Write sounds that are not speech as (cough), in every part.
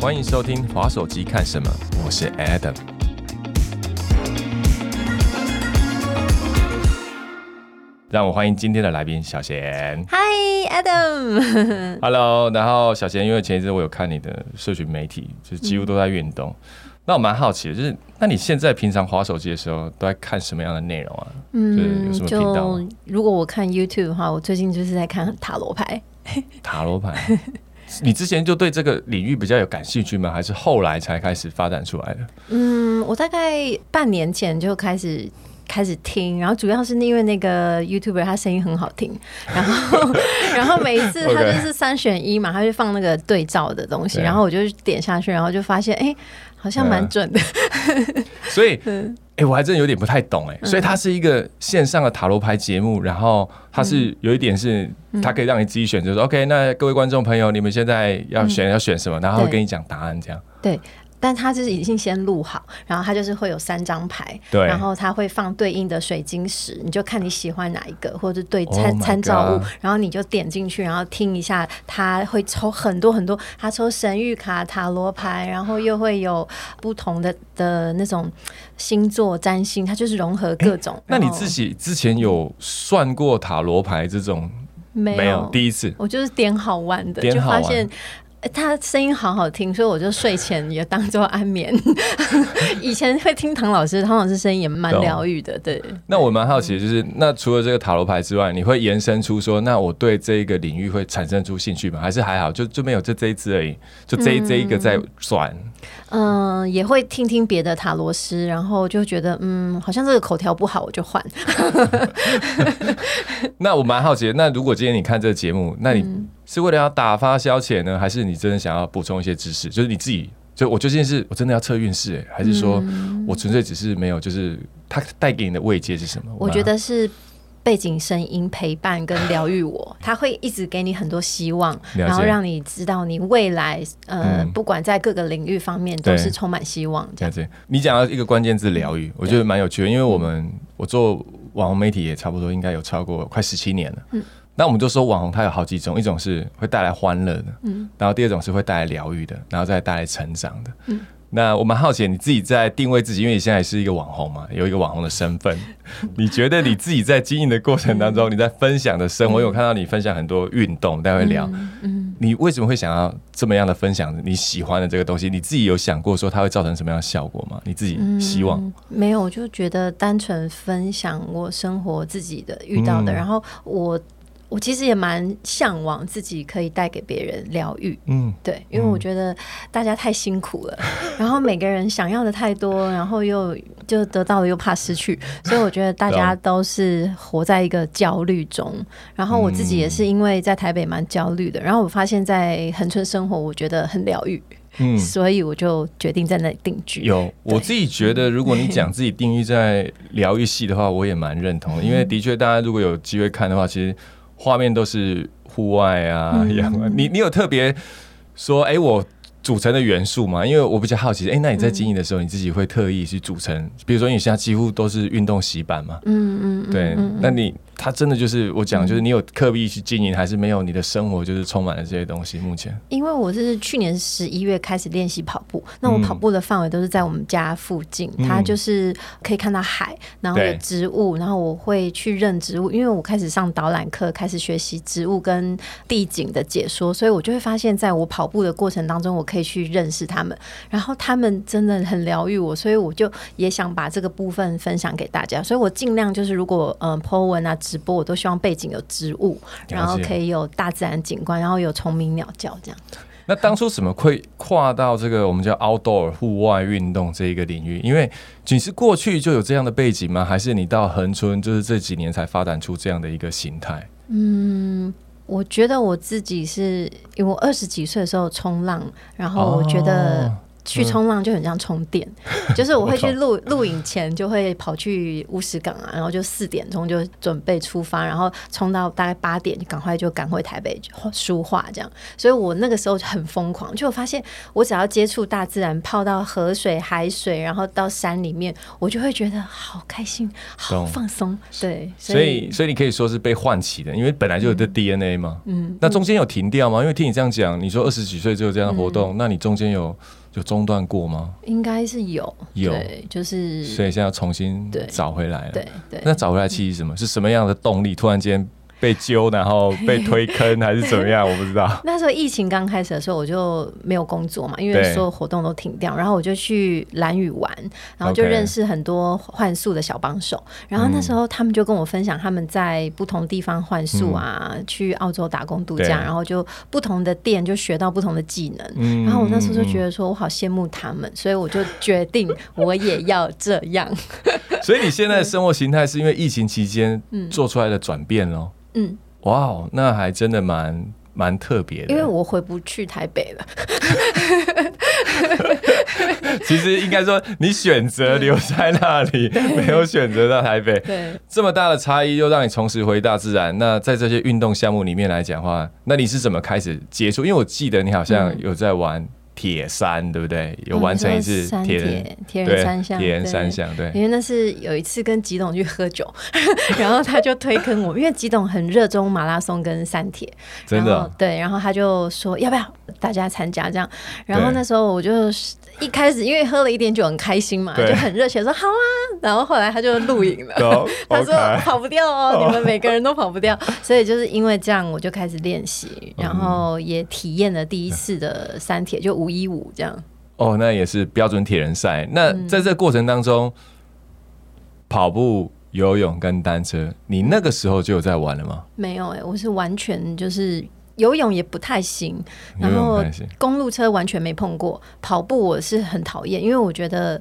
欢迎收听滑手机看什么，我是 Adam。让我欢迎今天的来宾小贤。Hi Adam，Hello，(laughs) 然后小贤，因为前一阵我有看你的社群媒体，就是几乎都在运动。那我蛮好奇的，就是那你现在平常滑手机的时候都在看什么样的内容啊？就是有什么频道如果我看 YouTube 的话，我最近就是在看塔罗牌。塔罗牌。(laughs) 你之前就对这个领域比较有感兴趣吗？还是后来才开始发展出来的？嗯，我大概半年前就开始。开始听，然后主要是因为那个 YouTuber 他声音很好听，(laughs) 然后 (laughs) 然后每一次他就是三选一嘛，他就放那个对照的东西，然后我就点下去，然后就发现哎、好像蛮准的。所以，哎、(laughs) 嗯我还真的有点不太懂哎、所以它是一个线上的塔罗牌节目，然后它是有一点是它可以让你自己选择说、OK，那各位观众朋友，你们现在要选、要选什么，然后会跟你讲答案这样。对，但他就是已经先录好，然后他就是会有三张牌，对然后他会放对应的水晶石，你就看你喜欢哪一个，或者对 Oh 参参照物然后你就点进去，然后听一下，他会抽很多很多，他抽神谕卡、塔罗牌，然后又会有不同的的那种星座占星，他就是融合各种。那你自己之前有算过塔罗牌这种没没有？第一次我就是点好玩的，玩就发现。呃他声音好好听，所以我就睡前也当做安眠。(laughs) 以前会听唐老师，唐老师声音也蛮疗愈的，对。那我蛮好奇的，就是那除了这个塔罗牌之外，你会延伸出说，那我对这一个领域会产生出兴趣吗？还是还好，就就没有就这一支而已，就这一、这一个在转。嗯，也会听听别的塔罗师，然后就觉得嗯，好像这个口条不好，我就换。(laughs) 那我蛮好奇的，那如果今天你看这个节目，那你是为了要打发消遣呢，还是你真的想要补充一些知识？就是你自己，就我究竟是我真的要测运势，欸还是说我纯粹只是没有，就是它带给你的慰藉是什么？我觉得是背景声音陪伴跟疗愈我，(laughs) 它会一直给你很多希望，然后让你知道你未来呃，嗯不管在各个领域方面都是充满希望。这样这样子，你讲到一个关键字疗愈，我觉得蛮有趣的，因为我们我做网红媒体也差不多应该有超过快十七年了。嗯，那我们就说网红它有好几种，一种是会带来欢乐的，嗯，然后第二种是会带来疗愈的，然后再带来成长的。嗯，那我蛮好奇你自己在定位自己，因为你现在是一个网红嘛，(laughs) 有一个网红的身份，你觉得你自己在经营的过程当中，你在分享的生活，因为我看到你分享很多运动，待会聊。嗯，你为什么会想要这么样的分享你喜欢的这个东西？你自己有想过说它会造成什么样的效果吗？你自己希望？嗯没有，我就觉得单纯分享我生活自己的遇到的，嗯然后我我其实也蛮向往自己可以带给别人疗愈。嗯，对，因为我觉得大家太辛苦了，(laughs) 然后每个人想要的太多，然后又就得到了又怕失去，所以我觉得大家都是活在一个焦虑中。然后我自己也是因为在台北蛮焦虑的，然后我发现在恒春生活，我觉得很疗愈，嗯。所以我就决定在那里定居。有，我自己觉得，如果你讲自己定义在疗愈系的话，我也蛮认同的，因为的确，大家如果有机会看的话，其实画面都是户外啊、阳啊。你你有特别说，哎、我组成的元素嘛？因为我比较好奇，哎、那你在经营的时候，你自己会特意去组成，比如说你现在几乎都是运动洗版嘛，嗯嗯嗯，对，嗯那你它真的就是我讲，就是你有刻意去经营，还是没有？你的生活就是充满了这些东西。目前，因为我是去年十一月开始练习跑步，那我嗯跑步的范围都是在我们家附近，嗯它就是可以看到海，然后有植物，然后我会去认植物，因为我开始上导览课，开始学习植物跟地景的解说，所以我就会发现，在我跑步的过程当中，我可以去认识他们，然后他们真的很疗愈我，所以我就也想把这个部分分享给大家，所以我尽量就是如果嗯 po 文啊直播，我都希望背景有植物，然后可以有大自然景观，然后有虫鸣鸟叫这样。那当初怎么会跨到这个我们叫 outdoor 户外运动这一个领域？因为你是过去就有这样的背景吗？还是你到恒春就是这几年才发展出这样的一个形态？嗯我觉得我自己是因为我二十几岁的时候冲浪，然后我觉得哦去冲浪就很像充电，就是我会去录录影前就会跑去乌石港啊，然后就四点钟就准备出发，然后冲到大概八点，就赶快就赶回台北书画这样。所以我那个时候就很疯狂，就我发现我只要接触大自然，泡到河水、海水，然后到山里面，我就会觉得好开心、好放松。对，所以所以你可以说是被唤起的，因为本来就有的 DNA 嘛。嗯，那中间有停掉吗？因为听你这样讲，你说二十几岁就有这样的活动，那你中间有？有中断过吗？应该是有，有，就是，所以现在要重新找回来了。对对，那找回来其实什么？是什么样的动力？突然间。被揪，然后被推坑，还是怎么样？我不知道。(laughs) 那时候疫情刚开始的时候，我就没有工作嘛，因为所有活动都停掉。然后我就去蓝屿玩，然后就认识很多幻术的小帮手。然后那时候他们就跟我分享他们在不同地方幻术啊，去澳洲打工度假，然后就不同的店就学到不同的技能。然后我那时候就觉得说我好羡慕他们，所以我就决定我也要这样。(laughs) 所以你现在的生活形态是因为疫情期间做出来的转变喽？嗯，哇哦，那还真的蛮蛮特别的。因为我回不去台北了。(laughs) 其实应该说，你选择留在那里，没有选择到台北。对，这么大的差异又让你重拾回大自然。那在这些运动项目里面来讲话，那你是怎么开始接触？因为我记得你好像有在玩。铁山对不对？有完成一次铁人铁人三项，铁人三项对。因为那是有一次跟吉董去喝酒，(laughs) 然后他就推坑我，因为吉董很热衷马拉松跟三铁，真的对。然后他就说要不要大家参加这样？然后那时候我就一开始因为喝了一点酒很开心嘛，就很热血说好啊。然后后来他就录影了，(laughs) (laughs) 他说跑不掉哦，你们每个人都跑不掉。所以就是因为这样，我就开始练习，然后也体验了第一次的三铁，就五。一五这样哦，那也是标准铁人赛。那在这过程当中，跑步、游泳跟单车，你那个时候就有在玩了吗？没有哎，我是完全就是游泳也不太行，然后公路车完全没碰过。跑步我是很讨厌，因为我觉得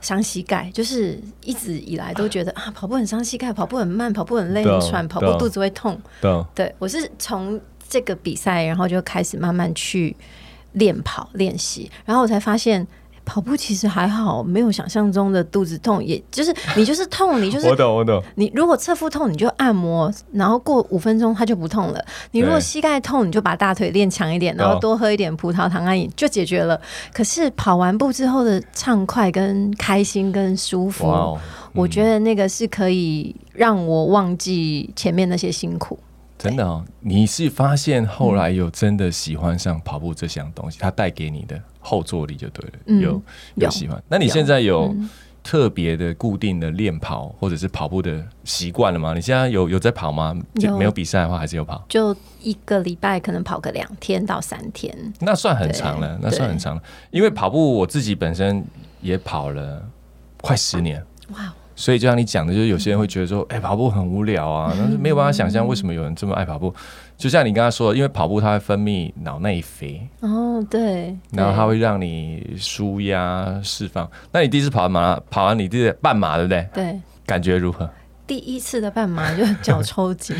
伤膝盖，就是一直以来都觉得啊，跑步很伤膝盖，跑步很慢，跑步很累很喘，跑步肚子会痛。对，我是从这个比赛，然后就开始慢慢去。练跑练习，然后我才发现跑步其实还好，没有想象中的肚子痛，也就是你就是痛，你就是 (laughs) 我懂我懂。你如果侧腹痛，你就按摩，然后过五分钟它就不痛了。你如果膝盖痛，你就把大腿练强一点，然后多喝一点葡萄糖胺就解决了。可是跑完步之后的畅快、跟开心、跟舒服，我觉得那个是可以让我忘记前面那些辛苦。真的哦，你是发现后来有真的喜欢上跑步这项东西，它带给你的后坐力就对了，有有喜欢。那你现在有特别的固定的练跑或者是跑步的习惯了吗？你现在有有在跑吗？就没有比赛的话还是有跑？就一个礼拜可能跑个两天到三天，那算很长了，那算很长了。因为跑步我自己本身也跑了快十年，哇。所以就像你讲的，就是有些人会觉得说，哎，跑步很无聊啊，但是没有办法想象为什么有人这么爱跑步。就像你刚刚说的，因为跑步它会分泌脑内啡，哦，对，然后它会让你舒压释放。那你第一次跑完马，跑完你第半马，对不对？对，感觉如何？第一次的半马就脚抽筋，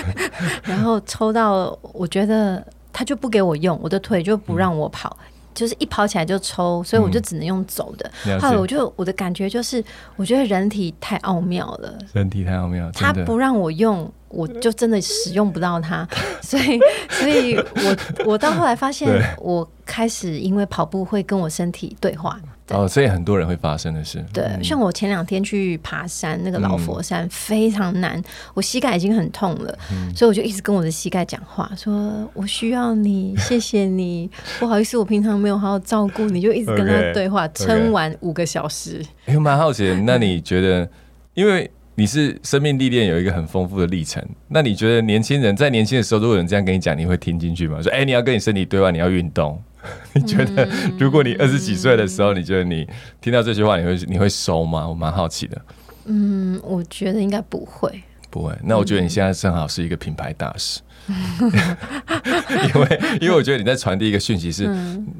(laughs) 然后抽到我觉得他就不给我用，我的腿就不让我跑。就是一跑起来就抽，所以我就只能用走的。后来我就我的感觉就是，我觉得人体太奥妙了，人体太奥妙，他不让我用，我就真的使用不到它。(laughs) 所以，所以我我到后来发现，(laughs) 我开始因为跑步会跟我身体对话。哦，所以很多人会发生的事。对，像我前两天去爬山，那个老佛山非常难，我膝盖已经很痛了，所以我就一直跟我的膝盖讲话，说我需要你，谢谢你，不好意思，我平常没有好好照顾你，就一直跟他对话，撑完五个小时。哎，蛮好奇，(laughs) 那你觉得，因为你是生命历练有一个很丰富的历程，那你觉得年轻人在年轻的时候，如果有人这样跟你讲，你会听进去吗？说，哎，你要跟你身体对话，你要运动。(laughs) 你觉得，如果你二十几岁的时候，你觉得你听到这句话，你会你会收吗？我蛮好奇的。嗯，我觉得应该不会，不会。那我觉得你现在正好是一个品牌大使，因为因为我觉得你在传递一个讯息，是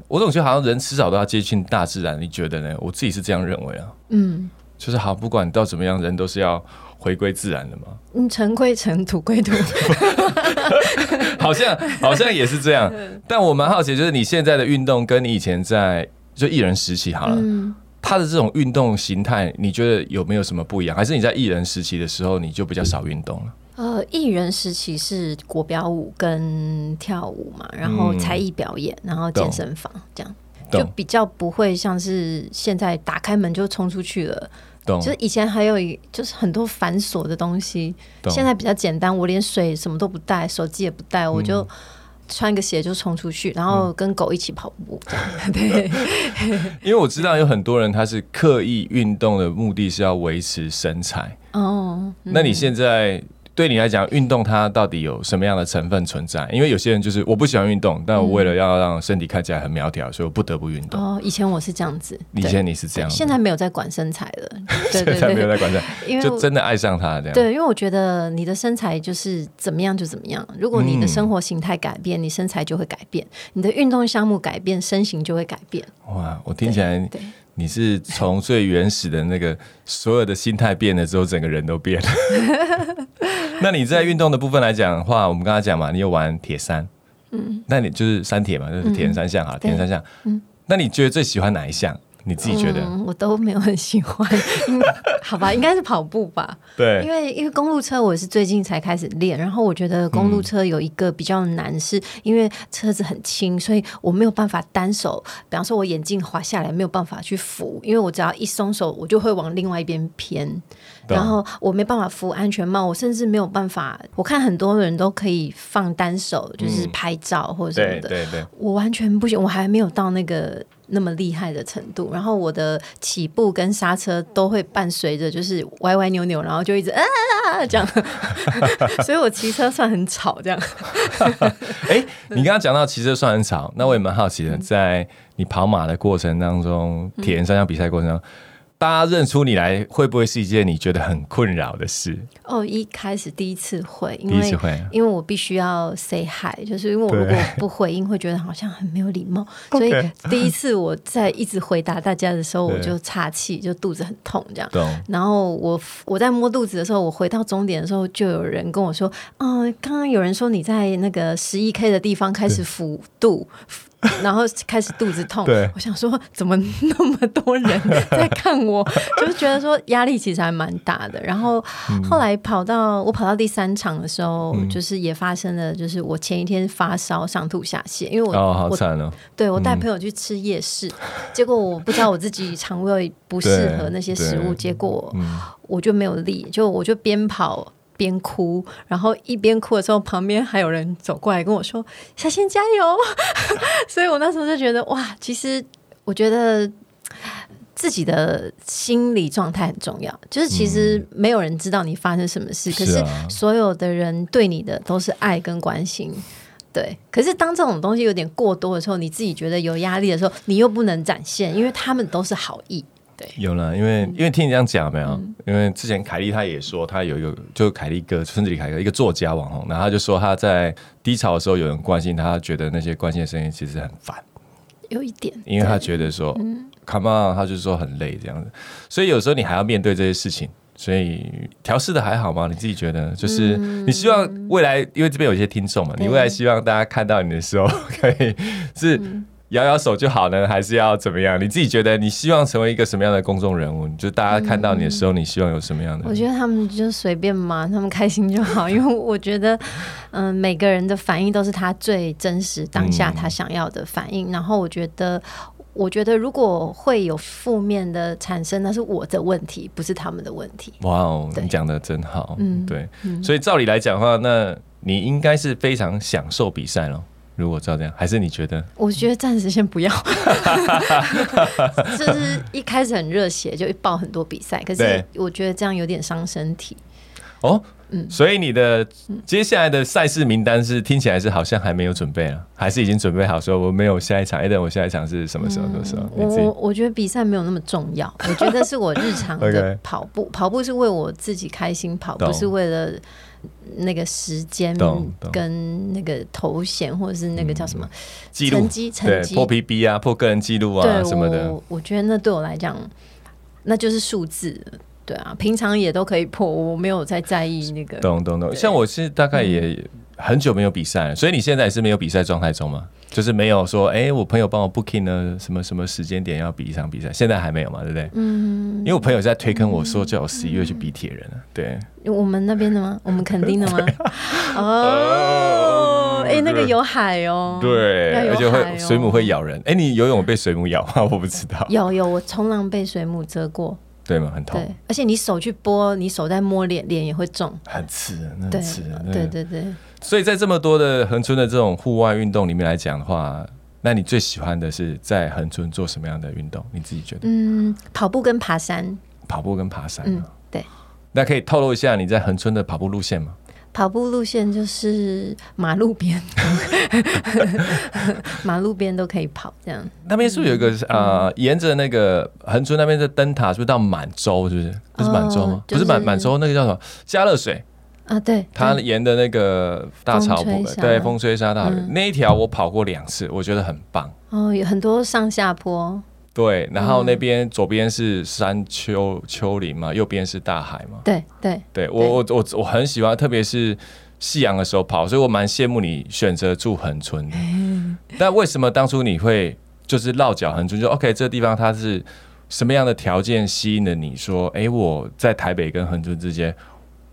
我总觉得好像人迟早都要接近大自然。你觉得呢？我自己是这样认为啊。嗯，就是好，不管到怎么样，人都是要。回归自然了吗？嗯，尘归尘，土归土，(laughs) 好像好像也是这样。(laughs) 但我蛮好奇，就是你现在的运动跟你以前在就艺人时期好了，他的这种运动形态，你觉得有没有什么不一样？还是你在艺人时期的时候，你就比较少运动了？呃，艺人时期是国标舞跟跳舞嘛，然后才艺表演，然后健身房这样，就比较不会像是现在打开门就冲出去了。就是以前还有一就是很多繁琐的东西，现在比较简单。我连水什么都不带，手机也不带，我就穿个鞋就冲出去，然后跟狗一起跑步。(laughs) 对，(laughs) 因为我知道有很多人他是刻意运动的目的是要维持身材。哦，那你现在？对你来讲，运动它到底有什么样的成分存在？因为有些人就是我不喜欢运动，但我为了要让身体看起来很苗条，所以我不得不运动。哦，以前我是这样子，以前你是这样，现在没有在管身材了，(laughs) 现在没有在管身材，因为就真的爱上它这样。对，因为我觉得你的身材就是怎么样就怎么样。如果你的生活形态改变，你身材就会改变；你的运动项目改变，身形就会改变。哇，我听起来对。你是从最原始的那个所有的心态变了之后，整个人都变了。(laughs) 那你在运动的部分来讲的话，我们刚才讲嘛，你有玩铁三，嗯，那你就是三铁嘛，就是铁人三项哈，铁人三项，嗯，那你觉得最喜欢哪一项？你自己觉得？我都没有很喜欢，(laughs) 好吧，应该是跑步吧。对，因为因为公路车我是最近才开始练，然后我觉得公路车有一个比较难，是因为车子很轻，所以我没有办法单手，比方说我眼镜滑下来没有办法去扶，因为我只要一松手，我就会往另外一边偏，然后我没办法扶安全帽，我甚至没有办法。我看很多人都可以放单手，就是拍照或者什么的，对对，我完全不行，我还没有到那个。那么厉害的程度，然后我的起步跟刹车都会伴随着，就是歪歪扭扭，然后就一直啊啊啊这样，(laughs) 所以我骑车算很吵这样。(laughs) 哎，你刚刚讲到骑车算很吵，那我也蛮好奇的，在你跑马的过程当中，铁人三项比赛过程当中。大家认出你来，会不会是一件你觉得很困扰的事？哦，一开始第一次会，因为因为我必须要 say hi，就是因为我如果不回应，会觉得好像很没有礼貌，所以第一次我在一直回答大家的时候，我就岔气，就肚子很痛这样。然后我我在摸肚子的时候，我回到终点的时候，就有人跟我说：“哦，刚刚有人说你在那个十一 k 的地方开始腹肚。”然后开始肚子痛，我想说怎么那么多人在看我，(laughs) 就是觉得说压力其实还蛮大的。然后后来跑到我跑到第三场的时候，就是也发生了，就是我前一天发烧、上吐下泻，因为我哦好惨哦，对我带朋友去吃夜市，结果我不知道我自己肠胃不适合那些食物，结果我就没有力，就我就边跑。边哭，然后一边哭的时候，旁边还有人走过来跟我说：“小新加油！” (laughs) (laughs) 所以我那时候就觉得，哇，其实我觉得自己的心理状态很重要。就是其实没有人知道你发生什么事，可是所有的人对你的都是爱跟关心。对，可是当这种东西有点过多的时候，你自己觉得有压力的时候，你又不能展现，因为他们都是好意。有了，因为因为听你这样讲没有？因为之前凯莉她也说，她有一个就是凯莉哥，村子里凯哥，一个作家网红，然后他就说他在低潮的时候有人关心他，觉得那些关心的声音其实很烦，有一点，因为他觉得说，come on，他就说很累这样子，所以有时候你还要面对这些事情，所以调试的还好吗？你自己觉得？就是你希望未来，因为这边有一些听众嘛，你未来希望大家看到你的时候，(laughs) 可以是。摇摇手就好呢，还是要怎么样？你自己觉得你希望成为一个什么样的公众人物？就大家看到你的时候，你希望有什么样的？我觉得他们就随便嘛，他们开心就好。因为我觉得，嗯，每个人的反应都是他最真实当下他想要的反应。然后我觉得，我觉得如果会有负面的产生，那是我的问题，不是他们的问题。哇哦，你讲的真好。嗯，对。所以照理来讲的话，那你应该是非常享受比赛了。如果照这样，还是你觉得？我觉得暂时先不要，(laughs) 就是一开始很热血，就报很多比赛，可是我觉得这样有点伤身体。哦，嗯，所以你的接下来的赛事名单是听起来是好像还没有准备了，还是已经准备好？说我没有下一场，哎，等我下一场是什么时候？什么时候？我我觉得比赛没有那么重要，我觉得是我日常的 (laughs) 跑步，跑步是为我自己开心跑，不是为了。那个时间跟那个头衔，或者是那个叫什么成绩，成绩破 PB 啊，破个人记录啊什么的。我觉得那对我来讲，那就是数字。对啊，平常也都可以破，我没有在在意那个。懂懂懂。像我是大概也很久没有比赛了，所以你现在也是没有比赛状态中吗？就是没有说，哎，我朋友帮我 booking 呢，什么什么时间点要比一场比赛，现在还没有嘛，对不对？嗯，因为我朋友在推坑我说，叫我十一月去比铁人啊。对，我们那边的吗？我们肯定的吗？(laughs) 哦，哎，那个有海哦，对，而且会水母会咬人。哎，你游泳被水母咬吗？我不知道。有有，我冲浪被水母蛰过。对吗？很痛。对，而且你手去拨，你手在摸脸，脸也会肿。很刺，很刺。对对对。所以在这么多的恒春的这种户外运动里面来讲的话，那你最喜欢的是在恒春做什么样的运动？你自己觉得？嗯，跑步跟爬山。跑步跟爬山。嗯，对。那可以透露一下你在恒春的跑步路线吗？跑步路线就是马路边，(laughs) 马路边都可以跑这样。那边是不是有一个呃，沿着那个横村那边的灯塔，是不是到满洲？是不是？不是满洲吗？不是满满洲，那个叫什么？加热水啊？对，它沿的那个大草坡，对，风吹沙大雨那一条，我跑过两次，我觉得很棒。哦，有很多上下坡。对，然后那边左边是山丘丘陵嘛，右边是大海嘛。对对对，我我我我很喜欢，特别是夕阳的时候跑，所以我蛮羡慕你选择住恒村的。但为什么当初你会就是落脚恒村？就 OK，这个地方它是什么样的条件吸引了你？说，哎，我在台北跟恒村之间，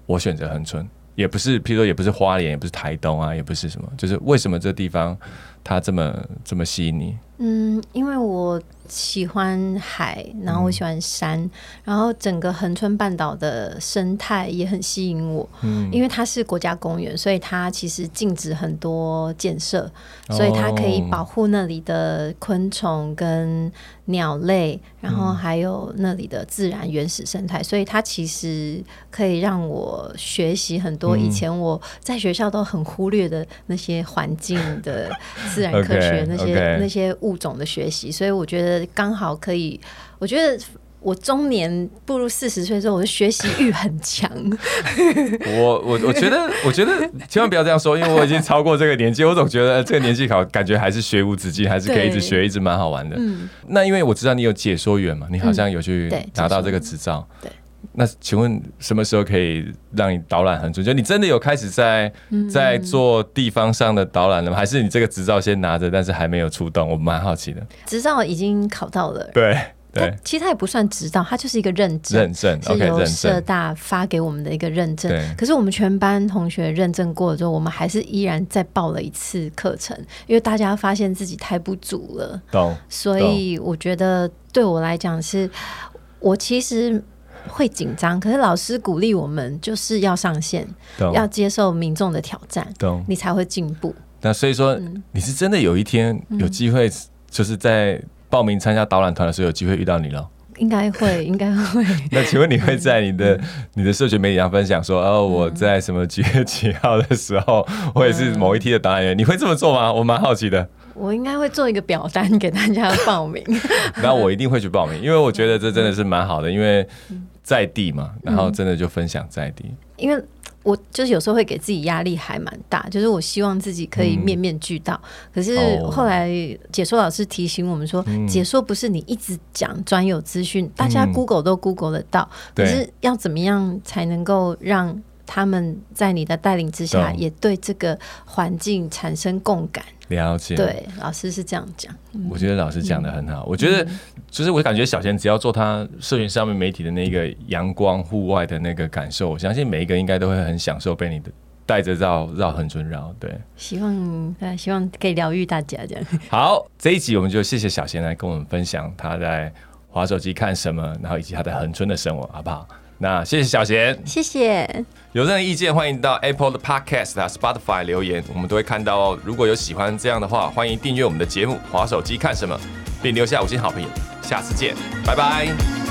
我选择恒村，也不是，譬如说也不是花莲，也不是台东啊，也不是什么，就是为什么这地方它这么这么吸引你？嗯，因为我。喜欢海，然后我喜欢山，然后整个恒春半岛的生态也很吸引我。嗯，因为它是国家公园，所以它其实禁止很多建设，所以它可以保护那里的昆虫跟鸟类，然后还有那里的自然原始生态，所以它其实可以让我学习很多以前我在学校都很忽略的那些环境的自然科学那些那些物种的学习，所以我觉得。刚好可以，我觉得我中年步入四十岁之后，我的学习欲很强。(laughs) 我我我觉得，我觉得千万不要这样说，因为我已经超过这个年纪，我总觉得这个年纪考感觉还是学无止境，还是可以一直学，一直蛮好玩的。嗯，那因为我知道你有解说员嘛，你好像有去拿到这个执照。对。那请问什么时候可以让你导览很准？就你真的有开始在在做地方上的导览了吗？还是你这个执照先拿着，但是还没有出动？我蛮好奇的。执照已经考到了。对对，其实它也不算执照，它就是一个认证，认证是由社大发给我们的一个认证。可是我们全班同学认证过了之后，我们还是依然再报了一次课程，因为大家发现自己太不足了。懂。所以我觉得对我来讲，是我其实。会紧张，可是老师鼓励我们，就是要上线，要接受民众的挑战，你才会进步。那所以说，你是真的有一天有机会，就是在报名参加导览团的时候，有机会遇到你了。应该会，(laughs) 应该会。那请问你会在你的你的社群媒体上分享说，哦，我在什么几月几号的时候，(laughs) 我也是某一梯的导览员，你会这么做吗？我蛮好奇的。我应该会做一个表单给大家报名。(laughs) 那我一定会去报名，因为我觉得这真的是蛮好的，因为。在地嘛，然后真的就分享在地。因为我就是有时候会给自己压力还蛮大，就是我希望自己可以面面俱到。可是后来解说老师提醒我们说，解说不是你一直讲专有资讯，大家 Google 都 Google 得到。可是要怎么样才能够让他们在你的带领之下，也对这个环境产生共感？了解，对，老师是这样讲。我觉得老师讲的很好。我觉得，就是我感觉小贤只要做他社群上面媒体的那个阳光户外的那个感受，我相信每一个应该都会很享受被你的带着绕绕横村绕。对，希望对，希望可以疗愈大家这样。好，这一集我们就谢谢小贤来跟我们分享他在滑手机看什么，然后以及他在横村的生活，好不好？那谢谢小贤，谢谢。有任何意见，欢迎到 Apple 的 Podcast 啊 Spotify 留言，我们都会看到哦。如果有喜欢这样的话，欢迎订阅我们的节目《滑手机看什么》，并留下五星好评。下次见，拜拜。